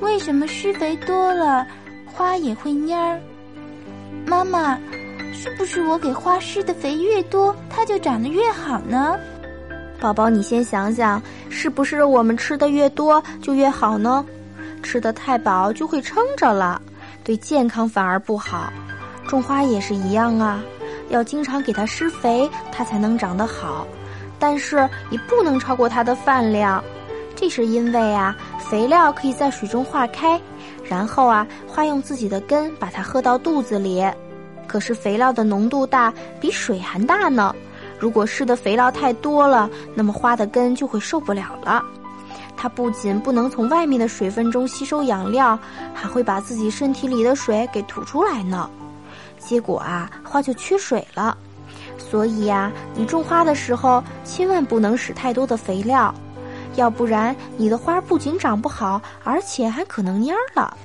为什么施肥多了，花也会蔫儿？妈妈，是不是我给花施的肥越多，它就长得越好呢？宝宝，你先想想，是不是我们吃的越多就越好呢？吃的太饱就会撑着了，对健康反而不好。种花也是一样啊，要经常给它施肥，它才能长得好。但是也不能超过它的饭量，这是因为啊，肥料可以在水中化开，然后啊，花用自己的根把它喝到肚子里。可是肥料的浓度大，比水还大呢。如果施的肥料太多了，那么花的根就会受不了了。它不仅不能从外面的水分中吸收养料，还会把自己身体里的水给吐出来呢。结果啊，花就缺水了。所以呀，你种花的时候千万不能使太多的肥料，要不然你的花不仅长不好，而且还可能蔫儿了。